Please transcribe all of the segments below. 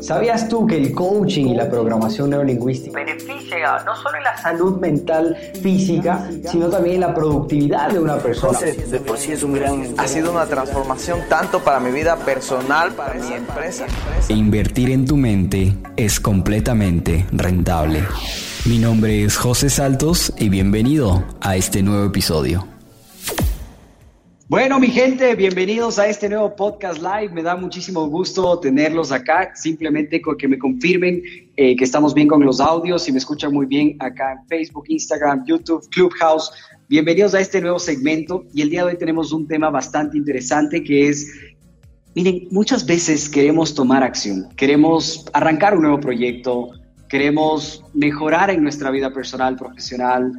¿Sabías tú que el coaching y la programación neurolingüística beneficia no solo en la salud mental física, sino también en la productividad de una persona? De por sí es un gran... Ha sido una transformación tanto para mi vida personal, para mi empresa. E invertir en tu mente es completamente rentable. Mi nombre es José Saltos y bienvenido a este nuevo episodio. Bueno, mi gente, bienvenidos a este nuevo podcast live. Me da muchísimo gusto tenerlos acá. Simplemente que me confirmen eh, que estamos bien con los audios y me escuchan muy bien acá en Facebook, Instagram, YouTube, Clubhouse. Bienvenidos a este nuevo segmento y el día de hoy tenemos un tema bastante interesante que es, miren, muchas veces queremos tomar acción, queremos arrancar un nuevo proyecto, queremos mejorar en nuestra vida personal, profesional,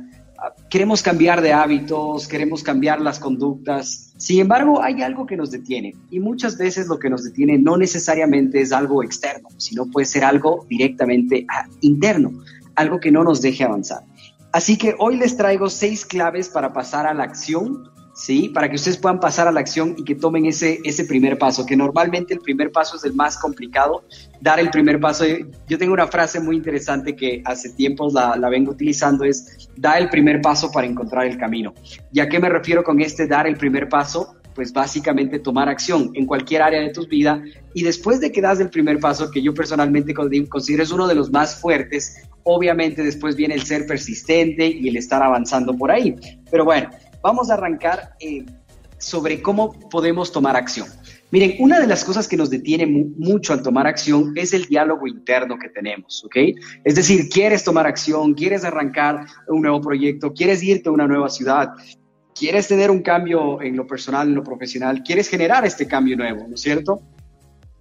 queremos cambiar de hábitos, queremos cambiar las conductas. Sin embargo, hay algo que nos detiene y muchas veces lo que nos detiene no necesariamente es algo externo, sino puede ser algo directamente ah, interno, algo que no nos deje avanzar. Así que hoy les traigo seis claves para pasar a la acción ¿sí? Para que ustedes puedan pasar a la acción y que tomen ese, ese primer paso, que normalmente el primer paso es el más complicado, dar el primer paso. Yo tengo una frase muy interesante que hace tiempos la, la vengo utilizando, es da el primer paso para encontrar el camino. ¿Y a qué me refiero con este dar el primer paso? Pues básicamente tomar acción en cualquier área de tu vida y después de que das el primer paso, que yo personalmente considero es uno de los más fuertes, obviamente después viene el ser persistente y el estar avanzando por ahí. Pero bueno, vamos a arrancar eh, sobre cómo podemos tomar acción. Miren, una de las cosas que nos detiene mucho al tomar acción es el diálogo interno que tenemos, ¿ok? Es decir, quieres tomar acción, quieres arrancar un nuevo proyecto, quieres irte a una nueva ciudad, quieres tener un cambio en lo personal, en lo profesional, quieres generar este cambio nuevo, ¿no es cierto?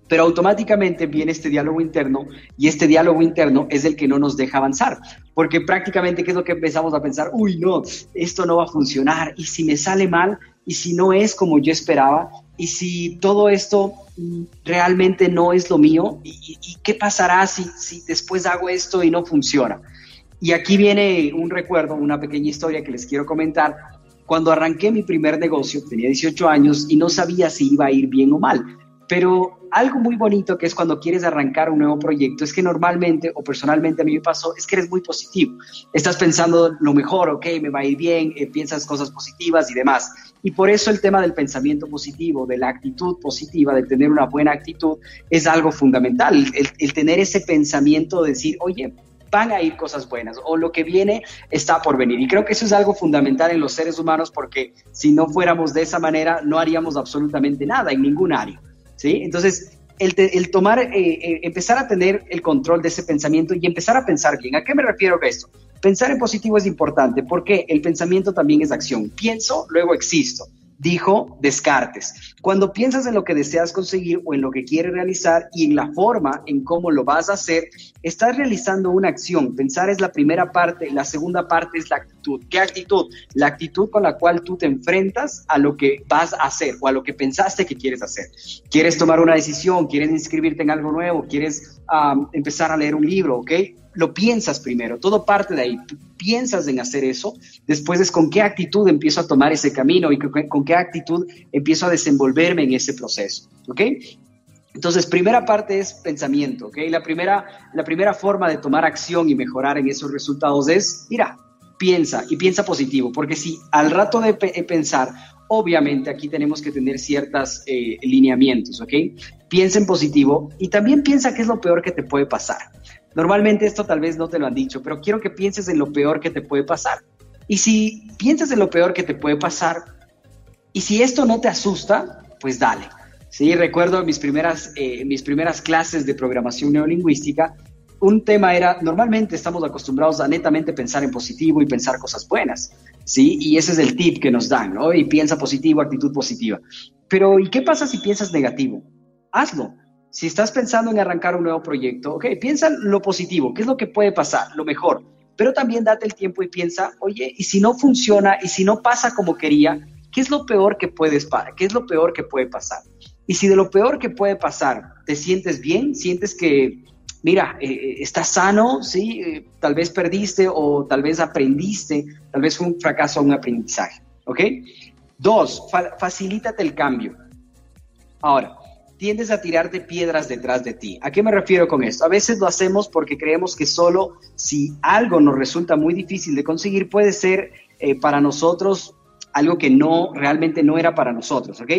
Pero automáticamente viene este diálogo interno y este diálogo interno es el que no nos deja avanzar, porque prácticamente qué es lo que empezamos a pensar, uy, no, esto no va a funcionar, y si me sale mal, y si no es como yo esperaba, y si todo esto mm, realmente no es lo mío, ¿y, qué pasará si, si después hago esto y no funciona? Y aquí viene un recuerdo, una pequeña historia que les quiero comentar. Cuando arranqué mi primer negocio, tenía 18 años y no sabía si iba a ir bien o mal pero algo muy bonito que es cuando quieres arrancar un nuevo proyecto es que normalmente o personalmente a mí me pasó es que eres muy positivo. Estás pensando lo mejor, ok, me va a ir bien, eh, piensas cosas positivas y demás. Y por eso el tema del pensamiento positivo, de la actitud positiva, de tener una buena actitud, es algo fundamental. El, el tener ese pensamiento de decir, oye, van a ir cosas buenas o lo que viene está por venir. Y creo que eso es algo fundamental en los seres humanos porque si no fuéramos de esa manera no haríamos absolutamente nada en ningún área. Entonces, el, tomar, eh, eh, empezar a tener el control de ese pensamiento y empezar a pensar bien. ¿A qué me refiero con esto? Pensar en positivo es importante porque el pensamiento también es acción. Pienso, luego existo dijo Descartes. Cuando piensas en lo que deseas conseguir o en lo que quieres realizar y en la forma en cómo lo vas a hacer, estás realizando una acción. Pensar es la primera parte, la segunda parte es la actitud. ¿Qué actitud? La actitud con la cual tú te enfrentas a lo que vas a hacer o a lo que pensaste que quieres hacer. ¿Quieres tomar una decisión? ¿Quieres inscribirte en algo nuevo? ¿Quieres empezar a leer un libro? ¿Ok? lo piensas primero, todo parte de ahí. piensas en hacer eso, después es con qué actitud empiezo a tomar ese camino y con, qué actitud empiezo a desenvolverme en ese proceso, ¿ok? Entonces, primera parte es pensamiento, ¿ok? La primera, la primera forma de tomar acción y mejorar en esos resultados es, mira, piensa y piensa positivo, porque si al rato de pensar, obviamente aquí tenemos que tener ciertos eh, lineamientos, ¿ok? Piensa en positivo y también piensa qué es lo peor que te puede pasar. Normalmente esto tal vez no te lo han dicho, pero quiero que pienses en lo peor que te puede pasar. Y si piensas en lo peor que te puede pasar, y si esto no te asusta, pues dale. Sí, recuerdo mis primeras, eh, mis primeras clases de programación neolingüística, un tema era, normalmente estamos acostumbrados a netamente pensar en positivo y pensar cosas buenas, ¿sí? Y ese es el tip que nos dan, ¿no? Y piensa positivo, actitud positiva. Pero, ¿y qué pasa si piensas negativo? Hazlo si estás pensando en arrancar un nuevo proyecto, ok, piensa lo positivo, qué es lo que puede pasar, lo mejor, pero también date el tiempo y piensa, oye, y si no funciona, y si no pasa como quería, ¿qué es lo peor que puedes pasar? ¿Qué es lo peor que puede pasar? Y si de lo peor que puede pasar te sientes bien, sientes que, mira, eh, eh, estás sano, sí, eh, tal vez perdiste o tal vez aprendiste, tal vez fue un fracaso o un aprendizaje, ¿ok? Dos, facilítate el cambio. Ahora, tiendes a tirarte piedras detrás de ti. ¿A qué me refiero con esto? A veces lo hacemos porque creemos que solo si algo nos resulta muy difícil de conseguir puede ser eh, para nosotros algo que no, realmente no era para nosotros, ¿ok?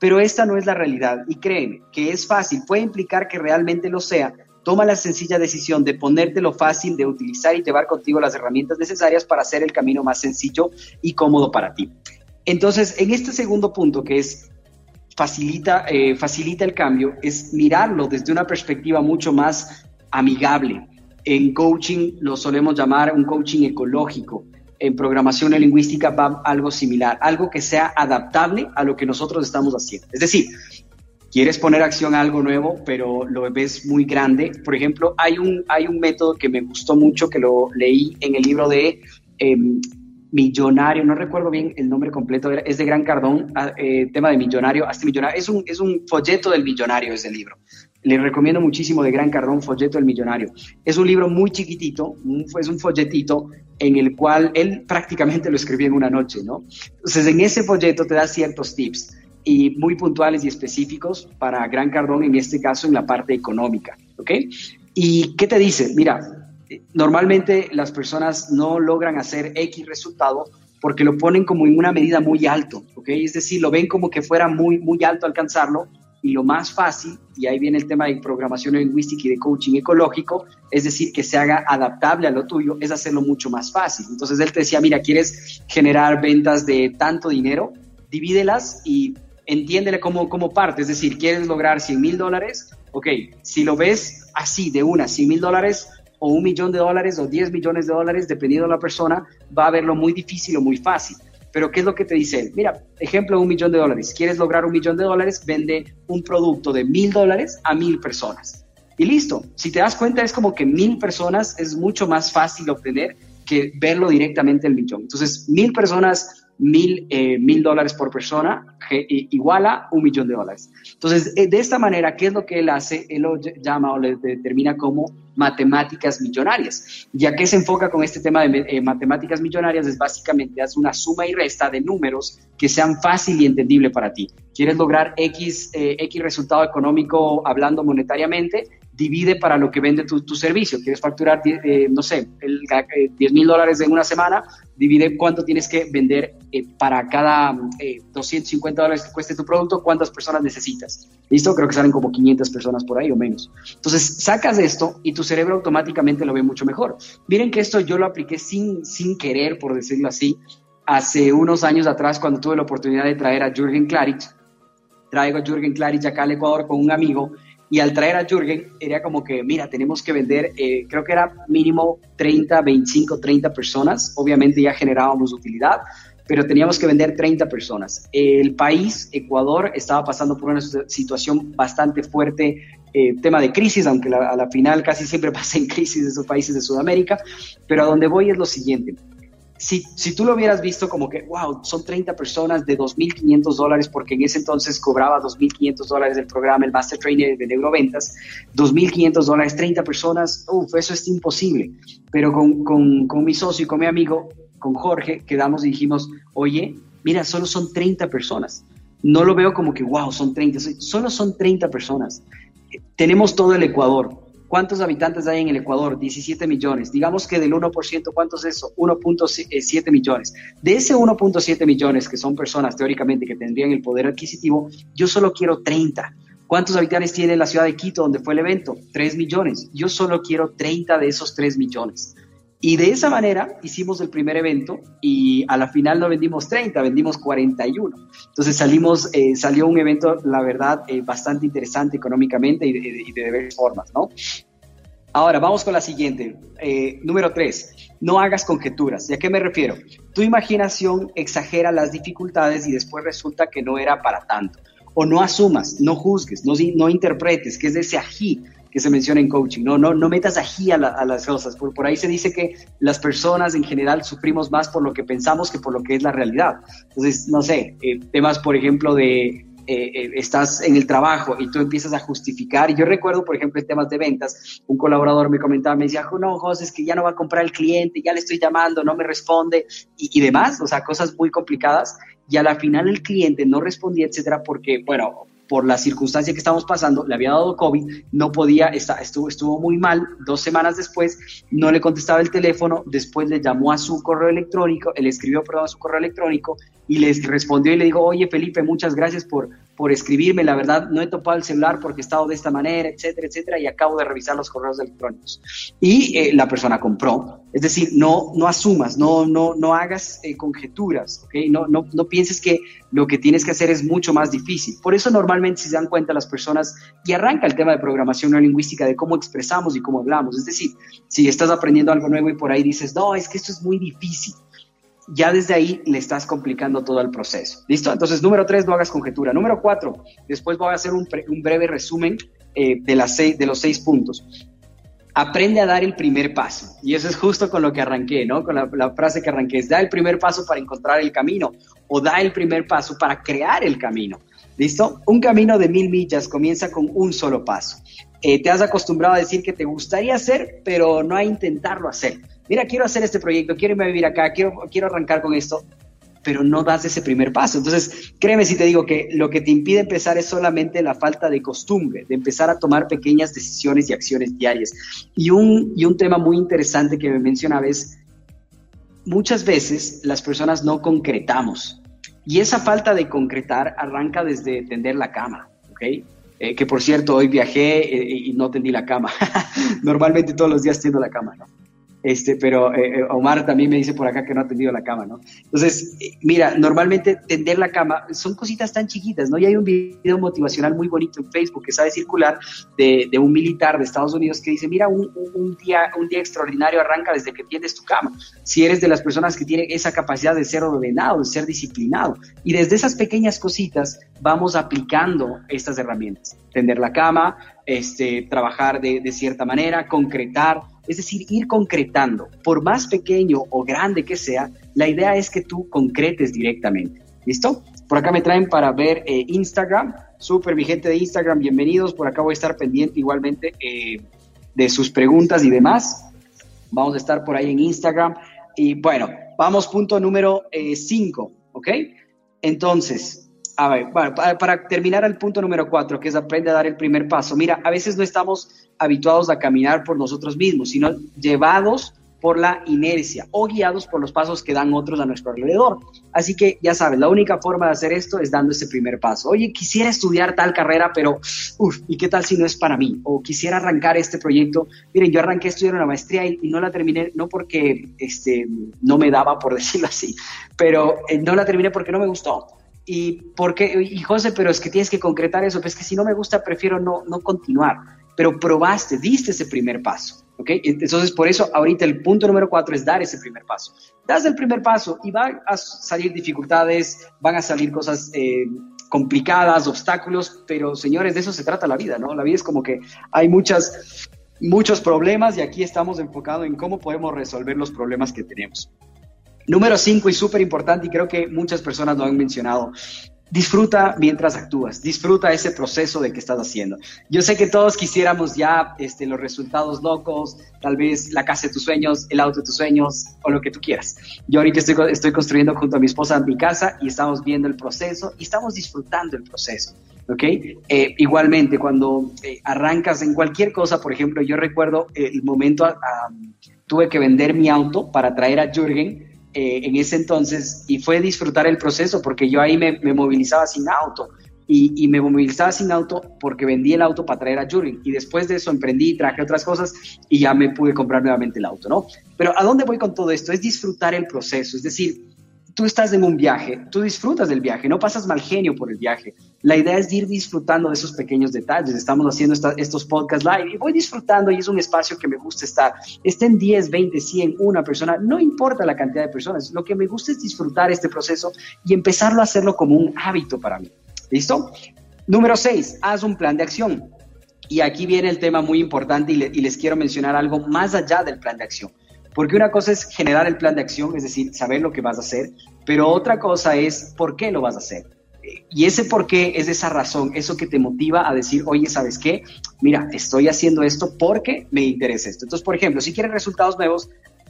Pero esta no es la realidad y créeme que es fácil, puede implicar que realmente lo sea. Toma la sencilla decisión de ponértelo fácil, de utilizar y llevar contigo las herramientas necesarias para hacer el camino más sencillo y cómodo para ti. Entonces, en este segundo punto, que es facilita, eh, facilita el cambio, es mirarlo desde una perspectiva mucho más amigable. En coaching lo solemos llamar un coaching ecológico en programación lingüística va algo similar, algo que sea adaptable a lo que nosotros estamos haciendo. Es decir, quieres poner acción a algo nuevo, pero lo ves muy grande. Por ejemplo, hay un, hay un método que me gustó mucho, que lo leí en el libro de em, Millonario, no recuerdo bien el nombre completo, es de Gran Cardón, ah, eh, tema de millonario, hasta millonario, es un, es un folleto del millonario ese libro. Le recomiendo muchísimo de Gran Cardón, Folleto del Millonario. Es un libro muy chiquitito, es un folletito en el cual él prácticamente lo escribió en una noche, ¿no? Entonces, en ese folleto te da ciertos tips y muy puntuales y específicos para Gran Cardón, en este caso en la parte económica, ¿ok? ¿Y qué te dice? Mira, normalmente las personas no logran hacer X resultado porque lo ponen como en una medida muy alto, ¿ok? Es decir, lo ven como que fuera muy, muy alto alcanzarlo y lo más fácil, y ahí viene el tema de programación lingüística y de coaching ecológico, es decir, que se haga adaptable a lo tuyo, es hacerlo mucho más fácil. Entonces él te decía, mira, ¿quieres generar ventas de tanto dinero? Divídelas y entiéndele como, como parte, es decir, ¿quieres lograr 100 mil dólares? Ok, si lo ves así de una, 100 mil dólares o un millón de dólares o 10 millones de dólares, dependiendo de la persona, va a verlo muy difícil o muy fácil. Pero ¿qué es lo que te dice él? Mira, ejemplo, un millón de dólares. ¿Quieres lograr un millón de dólares? Vende un producto de mil dólares a mil personas. Y listo. Si te das cuenta, es como que mil personas es mucho más fácil obtener que verlo directamente el millón. Entonces, mil personas mil, eh, mil dólares por persona igual a un millón de dólares. Entonces, eh, de esta manera, ¿qué es lo que él hace? Él lo llama o le determina como matemáticas millonarias. Ya que se enfoca con este tema de eh, matemáticas millonarias, es básicamente haz una suma y resta de números que sean fácil y entendible para ti. ¿Quieres lograr X, X resultado económico hablando monetariamente? Divide para lo que vende tu, servicio. Quieres facturar, eh, no sé, el, 10 mil dólares en una semana, divide cuánto tienes que vender eh, para cada 250 eh, dólares que cueste tu producto, cuántas personas necesitas. ¿Listo? Creo que salen como 500 personas por ahí o menos. Entonces, sacas esto y tu cerebro automáticamente lo ve mucho mejor. Miren que esto yo lo apliqué sin, sin querer, por decirlo así, hace unos años atrás cuando tuve la oportunidad de traer a Jürgen Klarich. Traigo a Jürgen Klarich acá al Ecuador con un amigo y al traer a Jürgen, era como que, mira, tenemos que vender, eh, creo que era mínimo 30, 25, 30 personas. Obviamente ya generábamos utilidad, pero teníamos que vender 30 personas. El país, Ecuador, estaba pasando por una situación bastante fuerte, eh, tema de crisis, aunque a la final casi siempre pasa en crisis esos países de Sudamérica, pero a donde voy es lo siguiente si, si, tú lo hubieras visto como que, wow, son 30 personas de 2.500 dólares, porque en ese entonces cobraba 2.500 dólares el programa, el Master Trainer de Neuroventas, 2.500 dólares, 30 personas, uff, eso es imposible. Pero con, con, con, mi socio y con mi amigo, con Jorge, quedamos y dijimos, oye, mira, solo son 30 personas. No lo veo como que, wow, son 30, solo son 30 personas. Tenemos todo el Ecuador, ¿Cuántos habitantes hay en el Ecuador? 17 millones. Digamos que del 1%, ¿cuántos es eso? 1.7 millones. De ese 1.7 millones, que son personas teóricamente que tendrían el poder adquisitivo, yo solo quiero 30. ¿Cuántos habitantes tiene la ciudad de Quito, donde fue el evento? 3 millones. Yo solo quiero 30 de esos 3 millones. Y de esa manera hicimos el primer evento y a la final no vendimos 30, vendimos 41. Entonces salimos, eh, salió un evento, la verdad, eh, bastante interesante económicamente y de, de, de diversas formas, ¿no? Ahora, vamos con la siguiente. Eh, número tres, no hagas conjeturas. ¿Y a qué me refiero? Tu imaginación exagera las dificultades y después resulta que no era para tanto. O no asumas, no juzgues, no, no interpretes, que es ese ají que se menciona en coaching. No, no, no metas ají a, a las cosas. Por, por, ahí se dice que las personas en general sufrimos más por lo que pensamos que por lo que es la realidad. Entonces, no sé, eh, temas, por ejemplo, de eh, eh, estás en el trabajo y tú empiezas a justificar. Yo recuerdo, por ejemplo, en temas de ventas, un colaborador me comentaba, me decía, no, José, es que ya no va a comprar el cliente, ya le estoy llamando, no me responde y, y demás, o sea, cosas muy complicadas. Y a la final el cliente no respondía, etcétera, porque, bueno, por la circunstancia que estamos pasando, le había dado COVID, no podía, estuvo, estuvo muy mal, dos semanas después no le contestaba el teléfono, después le llamó a su correo electrónico, él escribió, perdón, a su correo electrónico y les respondió y le dijo, oye Felipe, muchas gracias por, por escribirme, la verdad no he topado el celular porque he estado de esta manera, etcétera, etcétera, y acabo de revisar los correos electrónicos. Y eh, la persona compró, es decir, no, no asumas, no, no, no hagas eh, conjeturas, ¿ok? No, no, no pienses que lo que tienes que hacer es mucho más difícil. Por eso normalmente si se dan cuenta las personas, y arranca el tema de programación no lingüística, de cómo expresamos y cómo hablamos, es decir, si estás aprendiendo algo nuevo y por ahí dices, no, es que esto es muy difícil, ya desde ahí le estás complicando todo el proceso. ¿Listo? Entonces, número tres, no hagas conjetura. Número cuatro, después voy a hacer un, breve resumen eh, de, los seis puntos. Aprende a dar el primer paso. Y eso es justo con lo que arranqué, ¿no? Con la, la frase que arranqué. Es da el primer paso para encontrar el camino o da el primer paso para crear el camino. ¿Listo? Un camino de mil millas comienza con un solo paso. Eh, te has acostumbrado a decir que te gustaría hacer, pero no a intentarlo hacer mira, quiero hacer este proyecto, quiero irme a vivir acá, quiero, quiero arrancar con esto, pero no das ese primer paso. Entonces, créeme si te digo que lo que te impide empezar es solamente la falta de costumbre, de empezar a tomar pequeñas decisiones y acciones diarias. Y un, y un tema muy interesante que me mencionaba es, muchas veces las personas no concretamos. Y esa falta de concretar arranca desde tender la cama, ¿ok? Eh, que por cierto, hoy viajé eh, y no tendí la cama. Normalmente todos los días tiendo la cama, ¿no? Este, pero eh, eh, Omar también me dice por acá que no ha tendido la cama, ¿no? Entonces, eh, mira, normalmente tender la cama son cositas tan chiquitas, ¿no? Y hay un video motivacional muy bonito en Facebook que sabe circular de, de un militar de Estados Unidos que dice, mira, un, un, día, un día extraordinario arranca desde que tiendes tu cama. Si eres de las personas que tienen esa capacidad de ser ordenado, de ser disciplinado. Y desde esas pequeñas cositas vamos aplicando estas herramientas. Tender la cama, este, trabajar de, de cierta manera, concretar, es decir, ir concretando, por más pequeño o grande que sea, la idea es que tú concretes directamente. ¿Listo? Por acá me traen para ver eh, Instagram. Súper, mi gente de Instagram, bienvenidos. Por acá voy a estar pendiente igualmente eh, de sus preguntas y demás. Vamos a estar por ahí en Instagram. Y bueno, vamos punto número 5, eh, ¿ok? Entonces, a ver, para, para, terminar el punto número 4, que es aprende a dar el primer paso. Mira, a veces no estamos habituados a caminar por nosotros mismos, sino llevados por la inercia o guiados por los pasos que dan otros a nuestro alrededor. Así que ya sabes, la única forma de hacer esto es dando ese primer paso. Oye, quisiera estudiar tal carrera, pero, uff, ¿y qué tal si no es para mí? O quisiera arrancar este proyecto. Miren, yo arranqué a estudiar una maestría y, no la terminé, no porque este, no me daba, por decirlo así, pero eh, no la terminé porque no me gustó. Y, porque, y José, pero es que tienes que concretar eso, pues que si no me gusta, prefiero no, no continuar pero probaste, diste ese primer paso. ¿ok? Entonces, por eso ahorita el punto número cuatro es dar ese primer paso. Das el primer paso y van a salir dificultades, van a salir cosas eh, complicadas, obstáculos, pero señores, de eso se trata la vida, ¿no? La vida es como que hay muchas, muchos problemas y aquí estamos enfocados en cómo podemos resolver los problemas que tenemos. Número cinco y súper importante, y creo que muchas personas lo han mencionado, disfruta mientras actúas, disfruta ese proceso de que estás haciendo. Yo sé que todos quisiéramos ya este, los resultados locos, tal vez la casa de tus sueños, el auto de tus sueños o lo que tú quieras. Yo ahorita estoy, estoy construyendo junto a mi esposa mi casa y estamos viendo el proceso y estamos disfrutando el proceso. ¿ok? Eh, igualmente, cuando eh, arrancas en cualquier cosa, por ejemplo, yo recuerdo el momento, tuve que vender mi auto para traer a Jürgen eh, en ese entonces y fue disfrutar el proceso porque yo ahí me, movilizaba sin auto y, me movilizaba sin auto porque vendí el auto para traer a Juring y después de eso emprendí, traje otras cosas y ya me pude comprar nuevamente el auto, ¿no? Pero ¿a dónde voy con todo esto? Es disfrutar el proceso, es decir, tú estás en un viaje, tú disfrutas del viaje, no pasas mal genio por el viaje. La idea es ir disfrutando de esos pequeños detalles. Estamos haciendo estos podcasts live y voy disfrutando y es un espacio que me gusta estar. Estén 10, 20, 100, una persona, no importa la cantidad de personas. Lo que me gusta es disfrutar este proceso y empezarlo a hacerlo como un hábito para mí. ¿Listo? Número 6, haz un plan de acción. Y aquí viene el tema muy importante y, y les quiero mencionar algo más allá del plan de acción. Porque una cosa es generar el plan de acción, es decir, saber lo que vas a hacer, pero otra cosa es por qué lo vas a hacer. Y ese por qué es esa razón, eso que te motiva a decir, oye, ¿sabes qué? Mira, estoy haciendo esto porque me interesa esto. Entonces, por ejemplo, si quieres resultados nuevos,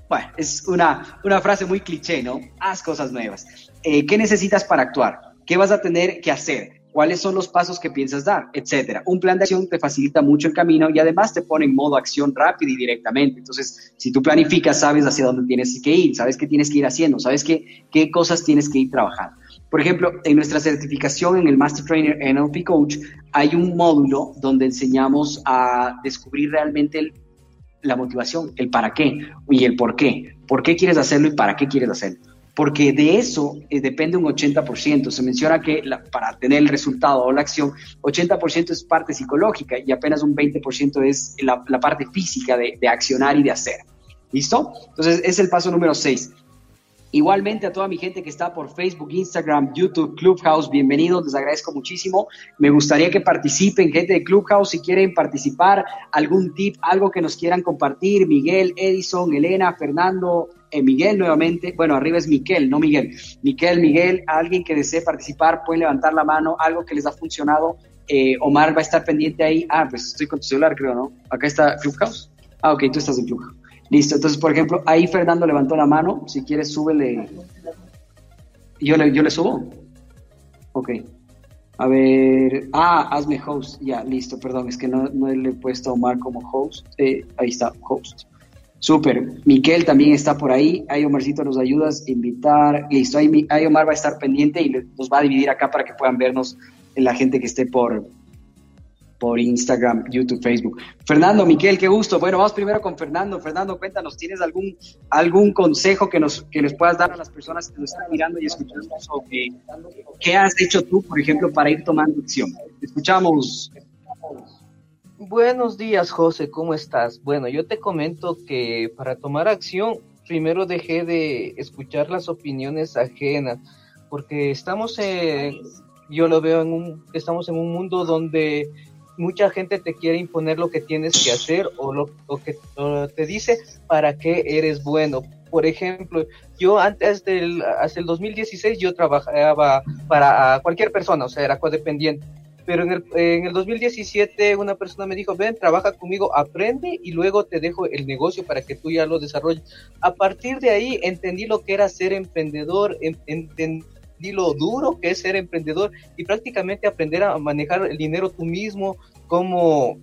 bueno, es una, una frase muy cliché, ¿no? Haz cosas nuevas. Eh, ¿Qué necesitas para actuar? ¿Qué vas a tener que hacer? Cuáles son los pasos que piensas dar, etcétera. Un plan de acción te facilita mucho el camino y además te pone en modo acción rápido y directamente. Entonces, si tú planificas, sabes hacia dónde tienes que ir, sabes qué tienes que ir haciendo, sabes qué, qué cosas tienes que ir trabajando. Por ejemplo, en nuestra certificación en el Master Trainer NLP Coach hay un módulo donde enseñamos a descubrir realmente la motivación, el para qué y el por qué. ¿Por qué quieres hacerlo y para qué quieres hacerlo? Porque de eso eh, depende un 80%. Se menciona que para tener el resultado o la acción, 80% es parte psicológica y apenas un 20% es la, parte física de, de, accionar y de hacer. ¿Listo? Entonces, es el paso número 6. Igualmente a toda mi gente que está por Facebook, Instagram, YouTube, Clubhouse, bienvenidos, les agradezco muchísimo. Me gustaría que participen, gente de Clubhouse, si quieren participar, algún tip, algo que nos quieran compartir, Miguel, Edison, Elena, Fernando, Miguel nuevamente, bueno, arriba es Miquel, no Miguel. Miquel, Miguel, alguien que desee participar, pueden levantar la mano, algo que les ha funcionado. Eh, Omar va a estar pendiente ahí. Ah, pues estoy con tu celular, creo, ¿no? Acá está Clubhouse. Ah, ok, tú estás en Clubhouse. Listo, entonces, por ejemplo, ahí Fernando levantó la mano. Si quieres, súbele. ¿Yo le, yo le subo? Ok. A ver. Ah, hazme host. Ya, listo, perdón, es que no, no le he puesto a Omar como host. Eh, ahí está, host. Súper. Miquel también está por ahí. Ahí Omarcito nos ayudas a invitar. Listo, ahí Omar va a estar pendiente y nos va a dividir acá para que puedan vernos la gente que esté por, por Instagram, YouTube, Facebook. Fernando, Miquel, qué gusto. Bueno, vamos primero con Fernando. Fernando, cuéntanos, ¿tienes algún, algún consejo que, nos, que les puedas dar a las personas que nos están mirando y escuchando sobre qué has hecho tú, por ejemplo, para ir tomando acción? Escuchamos. Buenos días, José, ¿cómo estás? Bueno, yo te comento que para tomar acción, primero dejé de escuchar las opiniones ajenas, porque estamos en, yo lo veo en un, estamos en un mundo donde mucha gente te quiere imponer lo que tienes que hacer o lo que te dice para qué eres bueno. Por ejemplo, yo antes del, hasta el 2016 yo trabajaba para cualquier persona, o sea, era codependiente. Pero en el, en el 2017 una persona me dijo, ven, trabaja conmigo, aprende y luego te dejo el negocio para que tú ya lo desarrolles. A partir de ahí entendí lo que era ser emprendedor, entendí lo duro que es ser emprendedor y prácticamente aprender a manejar el dinero tú mismo, cómo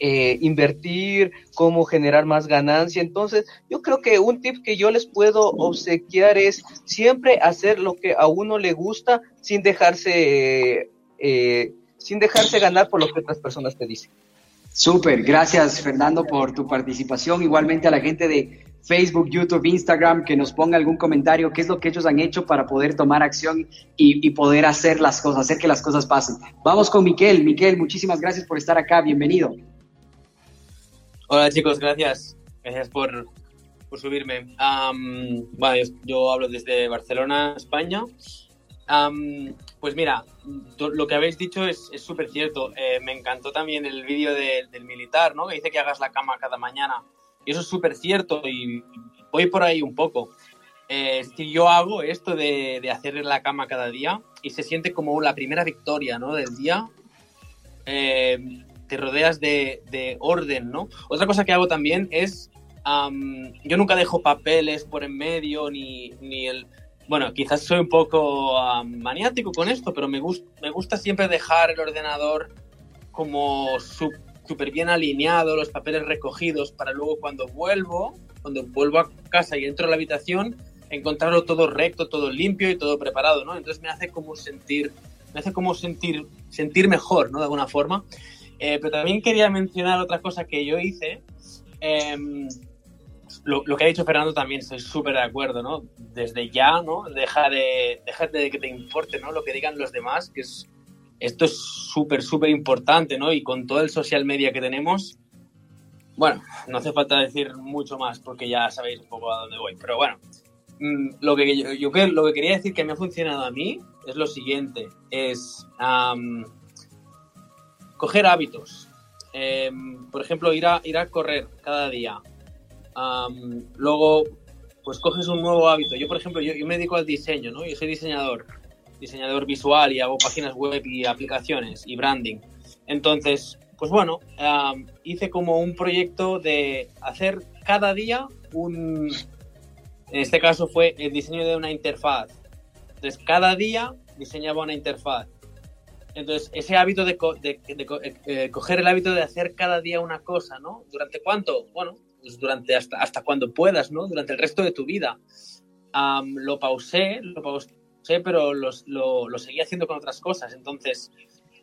eh, invertir, cómo generar más ganancia. Entonces, yo creo que un tip que yo les puedo obsequiar es siempre hacer lo que a uno le gusta sin dejarse, eh, sin dejarse ganar por lo que otras personas te dicen. Súper, gracias Fernando por tu participación. Igualmente a la gente de Facebook, YouTube, Instagram, que nos ponga algún comentario, qué es lo que ellos han hecho para poder tomar acción y, poder hacer las cosas, hacer que las cosas pasen. Vamos con Miquel. Miquel, muchísimas gracias por estar acá. Bienvenido. Hola chicos, gracias. Gracias por, subirme. bueno, yo, hablo desde Barcelona, España. Pues mira, lo que habéis dicho es súper cierto. Eh, me encantó también el vídeo del militar, ¿no? Que dice que hagas la cama cada mañana. Y eso es súper cierto y voy por ahí un poco. Eh, si yo hago esto de, hacer la cama cada día y se siente como la primera victoria ¿no? del día, eh, te rodeas de, de, orden, ¿no? Otra cosa que hago también es, yo nunca dejo papeles por en medio, ni, ni el... Bueno, quizás soy un poco maniático con esto, pero me, me gusta siempre dejar el ordenador como súper bien alineado, los papeles recogidos, para luego cuando vuelvo, cuando vuelvo a casa y entro a la habitación, encontrarlo todo recto, todo limpio y todo preparado, ¿no? Entonces me hace como sentir, me hace como sentir, sentir mejor, ¿no? De alguna forma. Eh, pero también quería mencionar otra cosa que yo hice. Em, lo, que ha dicho Fernando también estoy súper de acuerdo, ¿no? Desde ya, ¿no? Deja de, deja de que te importe, ¿no? Lo que digan los demás, que es esto es súper, súper importante, ¿no? Y con todo el social media que tenemos, bueno, no hace falta decir mucho más porque ya sabéis un poco a dónde voy. Pero bueno, mm, lo que yo, lo que quería decir que me ha funcionado a mí es lo siguiente, es coger hábitos. Em, por ejemplo, ir a, ir a correr cada día. Luego, pues coges un nuevo hábito. Yo, por ejemplo, yo, me dedico al diseño, ¿no? Yo soy diseñador diseñador visual y hago páginas web y aplicaciones y branding. Entonces, pues bueno, hice como un proyecto de hacer cada día un, en este caso fue el diseño de una interfaz. Entonces, cada día diseñaba una interfaz. Entonces, ese hábito de, eh, coger el hábito de hacer cada día una cosa, ¿no? ¿Durante cuánto? Bueno, pues durante hasta, hasta cuando puedas, ¿no? Durante el resto de tu vida. lo pausé, lo pausé, pero lo, lo seguí haciendo con otras cosas. Entonces,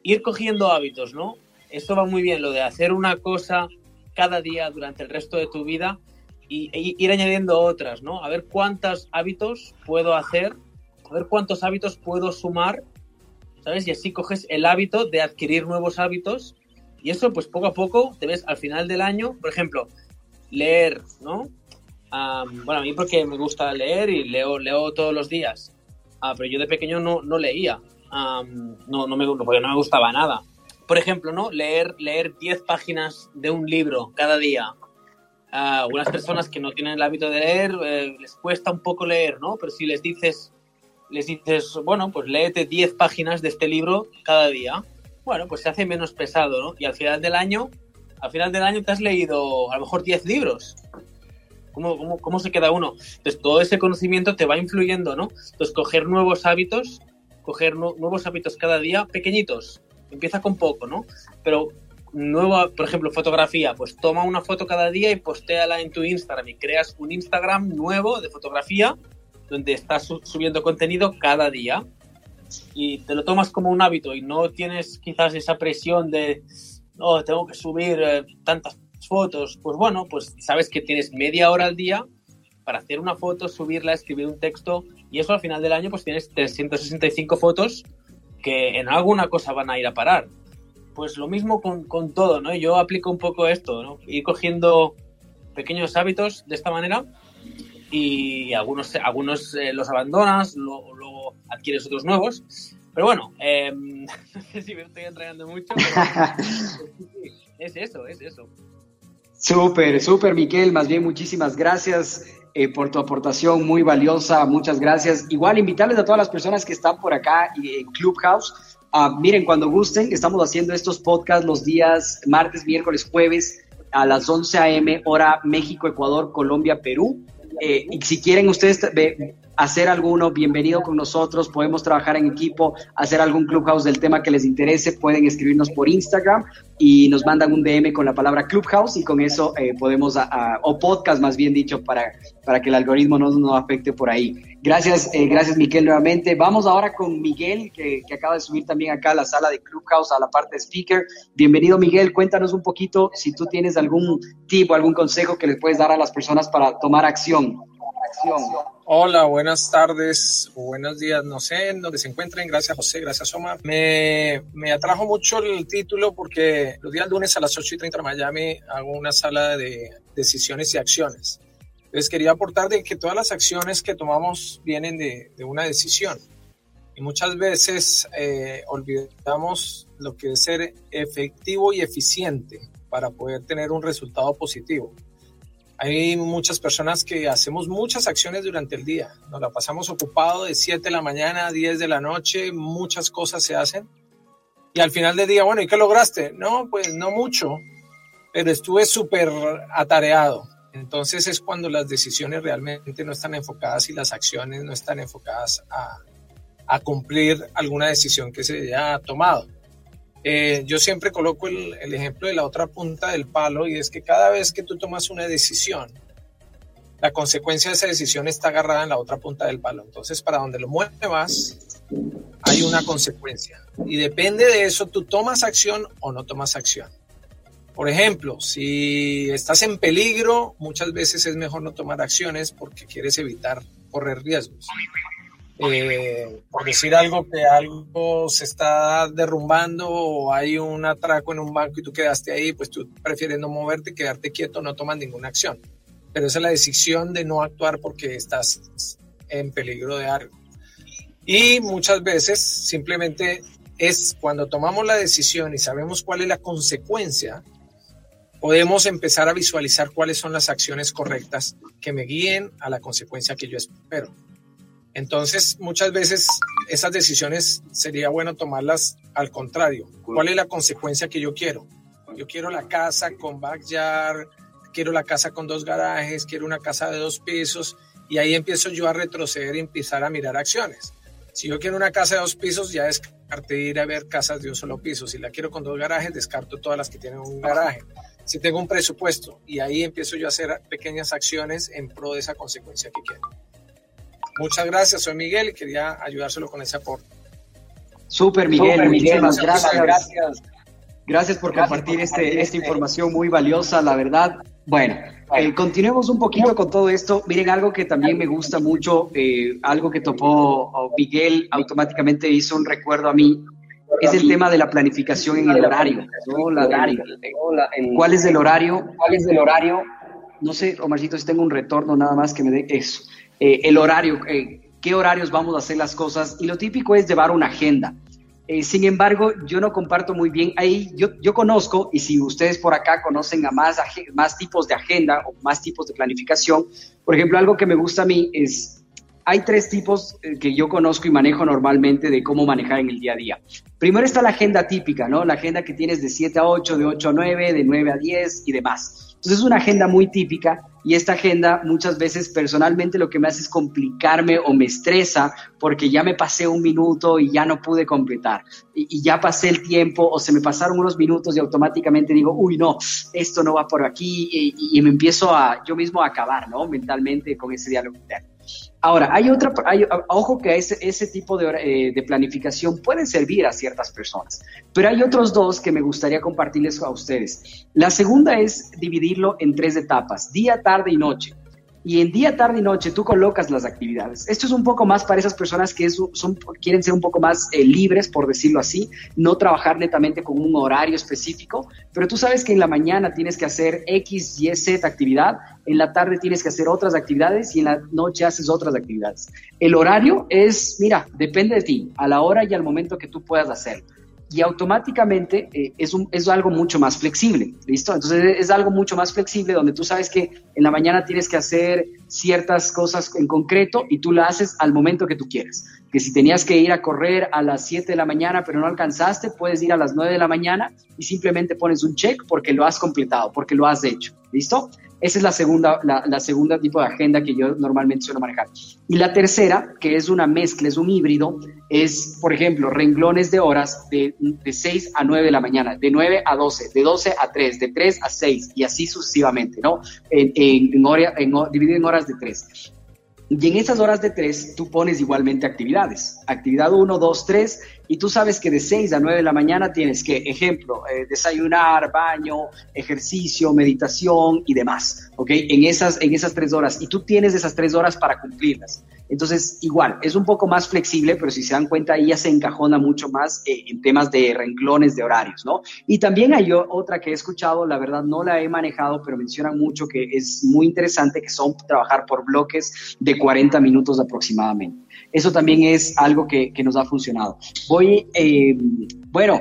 ir cogiendo hábitos, ¿no? Esto va muy bien, lo de hacer una cosa cada día durante el resto de tu vida y, e ir añadiendo otras, ¿no? A ver cuántos hábitos puedo hacer, a ver cuántos hábitos puedo sumar, ¿sabes? Y así coges el hábito de adquirir nuevos hábitos y eso pues poco a poco te ves al final del año, por ejemplo, leer, ¿no? bueno, a mí porque me gusta leer y leo, leo todos los días, ah, pero yo de pequeño no, no leía, no, no, me, porque no me gustaba nada. Por ejemplo, ¿no? Leer, leer 10 páginas de un libro cada día, a algunas personas que no tienen el hábito de leer eh, les cuesta un poco leer, ¿no? Pero si les dices, les dices, bueno, pues léete 10 páginas de este libro cada día, bueno, pues se hace menos pesado, ¿no? Y al final del año, al final del año te has leído a lo mejor 10 libros. ¿Cómo, se queda uno? Entonces todo ese conocimiento te va influyendo, ¿no? Entonces coger nuevos hábitos, coger nuevos hábitos cada día, pequeñitos. Empieza con poco, ¿no? Pero nueva, por ejemplo, fotografía, pues toma una foto cada día y postéala en tu Instagram y creas un Instagram nuevo de fotografía donde estás subiendo contenido cada día y te lo tomas como un hábito y no tienes quizás esa presión de, oh, tengo que subir eh, tantas fotos. Pues bueno, pues sabes que tienes media hora al día para hacer una foto, subirla, escribir un texto y eso al final del año pues tienes 365 fotos que en alguna cosa van a ir a parar pues lo mismo con, con, todo, ¿no? Yo aplico un poco esto, ¿no? Ir cogiendo pequeños hábitos de esta manera y algunos, algunos eh, los abandonas, luego, adquieres otros nuevos. Pero bueno, eh, no sé si me estoy entregando mucho, pero es eso, es eso. Súper, súper, Miquel. Más bien, muchísimas gracias eh, por tu aportación muy valiosa. Muchas gracias. Igual, invitarles a todas las personas que están por acá en Clubhouse Ah, miren, cuando gusten, estamos haciendo estos podcasts los días martes, miércoles, jueves a las 11 a.m. hora México, Ecuador, Colombia, Perú. Eh, y si quieren ustedes hacer alguno, bienvenido con nosotros, podemos trabajar en equipo, hacer algún clubhouse del tema que les interese, pueden escribirnos por Instagram y nos mandan un DM con la palabra clubhouse y con eso eh, podemos, o podcast más bien dicho, para, para que el algoritmo no nos afecte por ahí. Gracias, eh, gracias Miguel nuevamente. Vamos ahora con Miguel, que, que, acaba de subir también acá a la sala de Clubhouse, a la parte de speaker. Bienvenido Miguel, cuéntanos un poquito si tú tienes algún tip o algún consejo que les puedes dar a las personas para tomar acción. Hola, buenas tardes o buenos días, no sé en dónde se encuentren. Gracias, José, gracias, Omar. Me, me atrajo mucho el título porque los días lunes a las 8 y 30 de Miami hago una sala de decisiones y acciones. Entonces quería aportar de que todas las acciones que tomamos vienen de, de una decisión. Y muchas veces eh, olvidamos lo que es ser efectivo y eficiente para poder tener un resultado positivo. Hay muchas personas que hacemos muchas acciones durante el día. Nos la pasamos ocupado de 7 de la mañana a 10 de la noche, muchas cosas se hacen. Y al final del día, bueno, ¿y qué lograste? No, pues no mucho, pero estuve súper atareado. Entonces es cuando las decisiones realmente no están enfocadas y las acciones no están enfocadas a, a cumplir alguna decisión que se haya tomado. Eh, yo siempre coloco el, ejemplo de la otra punta del palo y es que cada vez que tú tomas una decisión, la consecuencia de esa decisión está agarrada en la otra punta del palo. Entonces, para donde lo muevas, hay una consecuencia. Y depende de eso, tú tomas acción o no tomas acción. Por ejemplo, si estás en peligro, muchas veces es mejor no tomar acciones porque quieres evitar correr riesgos eh, por decir algo, que algo se está derrumbando o hay un atraco en un banco y tú quedaste ahí, pues tú prefieres no moverte, quedarte quieto, no tomas ninguna acción. Pero esa es la decisión de no actuar porque estás en peligro de algo. Y muchas veces simplemente es cuando tomamos la decisión y sabemos cuál es la consecuencia, podemos empezar a visualizar cuáles son las acciones correctas que me guíen a la consecuencia que yo espero. Entonces, muchas veces esas decisiones sería bueno tomarlas al contrario. ¿Cuál es la consecuencia que yo quiero? Yo quiero la casa con backyard, quiero la casa con dos garajes, quiero una casa de dos pisos y ahí empiezo yo a retroceder y empezar a mirar acciones. Si yo quiero una casa de dos pisos, ya descarto ir a ver casas de un solo piso. Si la quiero con dos garajes, descarto todas las que tienen un garaje. Si tengo un presupuesto y ahí empiezo yo a hacer pequeñas acciones en pro de esa consecuencia que quiero. Muchas gracias, soy Miguel y quería ayudárselo con ese aporte. Súper, Miguel, Miguel, gracias. gracias. Gracias por compartir este, esta información muy valiosa, la verdad. Bueno, eh, continuemos un poquito con todo esto. Miren, algo que también me gusta mucho, eh, algo que topó Miguel, automáticamente hizo un recuerdo a mí, es el tema de la planificación en el horario. ¿Cuál es el horario? ¿Cuál es el horario? No sé, Omarcito, si tengo un retorno nada más que me dé eso. Eh, el horario, qué horarios vamos a hacer las cosas. Y lo típico es llevar una agenda. Eh, sin embargo, yo no comparto muy bien ahí. Yo, yo conozco, y si ustedes por acá conocen a más, más tipos de agenda o más tipos de planificación, por ejemplo, algo que me gusta a mí es, hay tres tipos eh, que yo conozco y manejo normalmente de cómo manejar en el día a día. Primero está la agenda típica, ¿no? La agenda que tienes de 7 a 8, de 8 a 9, de 9 a 10 y demás. Entonces es una agenda muy típica y esta agenda muchas veces personalmente lo que me hace es complicarme o me estresa porque ya me pasé un minuto y ya no pude completar y, ya pasé el tiempo o se me pasaron unos minutos y automáticamente digo, uy, no, esto no va por aquí y, y me empiezo a yo mismo a acabar, ¿no? Mentalmente con ese diálogo interno. Ahora, hay otra, ojo que ese, tipo de, eh, de, planificación puede servir a ciertas personas, pero hay otros dos que me gustaría compartirles a ustedes. La segunda es dividirlo en tres etapas, día, tarde y noche y en día, tarde y noche tú colocas las actividades. Esto es un poco más para esas personas que son, quieren ser un poco más eh, libres, por decirlo así, no trabajar netamente con un horario específico, pero tú sabes que en la mañana tienes que hacer X, Y, Z actividad, en la tarde tienes que hacer otras actividades y en la noche haces otras actividades. El horario es, mira, depende de ti, a la hora y al momento que tú puedas hacerlo y automáticamente eh, es, un, es algo mucho más flexible, ¿listo? Entonces es algo mucho más flexible donde tú sabes que en la mañana tienes que hacer ciertas cosas en concreto y tú la haces al momento que tú quieras. Que si tenías que ir a correr a las 7 de la mañana pero no alcanzaste, puedes ir a las 9 de la mañana y simplemente pones un check porque lo has completado, porque lo has hecho, ¿listo? Esa es la segunda, la, segunda tipo de agenda que yo normalmente suelo manejar. Y la tercera, que es una mezcla, es un híbrido, es, por ejemplo, renglones de horas de, de 6 a 9 de la mañana, de 9 a 12, de 12 a 3, de 3 a 6 y así sucesivamente, ¿no? En, en, en, dividido en horas de 3. Y en esas horas de 3 tú pones igualmente actividades. Actividad 1, 2, 3 y tú sabes que de 6 a 9 de la mañana tienes que, ejemplo, eh, desayunar, baño, ejercicio, meditación y demás, ¿ok? En esas, en esas tres horas. Y tú tienes esas tres horas para cumplirlas. Entonces, igual, es un poco más flexible, pero si se dan cuenta, ahí ya se encajona mucho más eh, en temas de renglones de horarios, ¿no? Y también hay otra que he escuchado, la verdad no la he manejado, pero mencionan mucho que es muy interesante, que son trabajar por bloques de 40 minutos aproximadamente. Eso también es algo que, nos ha funcionado. Voy, eh, bueno,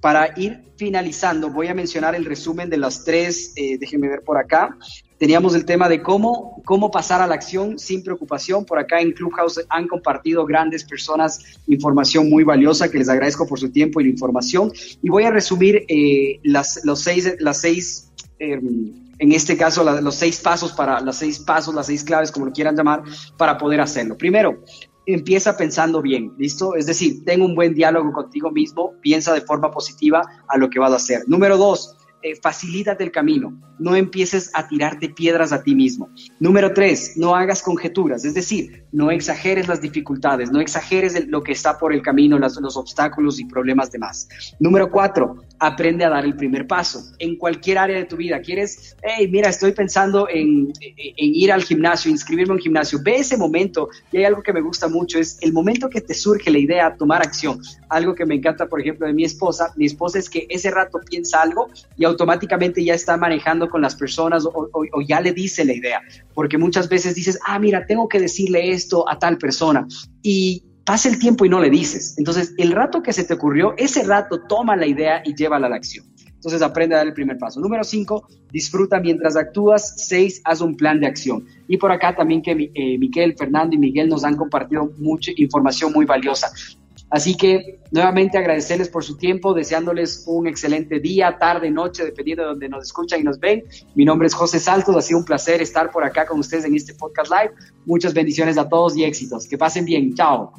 para ir finalizando, voy a mencionar el resumen de las tres, eh, déjenme ver por acá. Teníamos el tema de cómo, cómo pasar a la acción sin preocupación. Por acá en Clubhouse han compartido grandes personas información muy valiosa que les agradezco por su tiempo y la información. Y voy a resumir eh, las, los seis, las seis em, en este caso los seis pasos para los seis pasos, las seis claves, como lo quieran llamar, para poder hacerlo. Primero, empieza pensando bien, ¿listo? Es decir, ten un buen diálogo contigo mismo, piensa de forma positiva a lo que vas a hacer. Número dos, eh, facilítate el camino, no empieces a tirarte piedras a ti mismo. Número tres, no hagas conjeturas, es decir, no exageres las dificultades, no exageres lo que está por el camino, los obstáculos y problemas demás. Número cuatro, aprende a dar el primer paso en cualquier área de tu vida. ¿Quieres, hey, mira, estoy pensando en, ir al gimnasio, inscribirme en un gimnasio? Ve ese momento y hay algo que me gusta mucho, es el momento que te surge la idea, tomar acción. Algo que me encanta, por ejemplo, de mi esposa, mi esposa es que ese rato piensa algo y automáticamente ya está manejando con las personas o, ya le dice la idea, porque muchas veces dices, ah, mira, tengo que decirle esto a tal persona y pasa el tiempo y no le dices. Entonces, el rato que se te ocurrió, ese rato toma la idea y llévala a la acción. Entonces, aprende a dar el primer paso. Número cinco, disfruta mientras actúas. Seis, haz un plan de acción. Y por acá también que eh, Miquel, Fernando y Miguel nos han compartido mucha información muy valiosa. Así que nuevamente agradecerles por su tiempo, deseándoles un excelente día, tarde, noche, dependiendo de donde nos escuchan y nos ven. Mi nombre es José Saltos, ha sido un placer estar por acá con ustedes en este podcast live. Muchas bendiciones a todos y éxitos. Que pasen bien. Chao.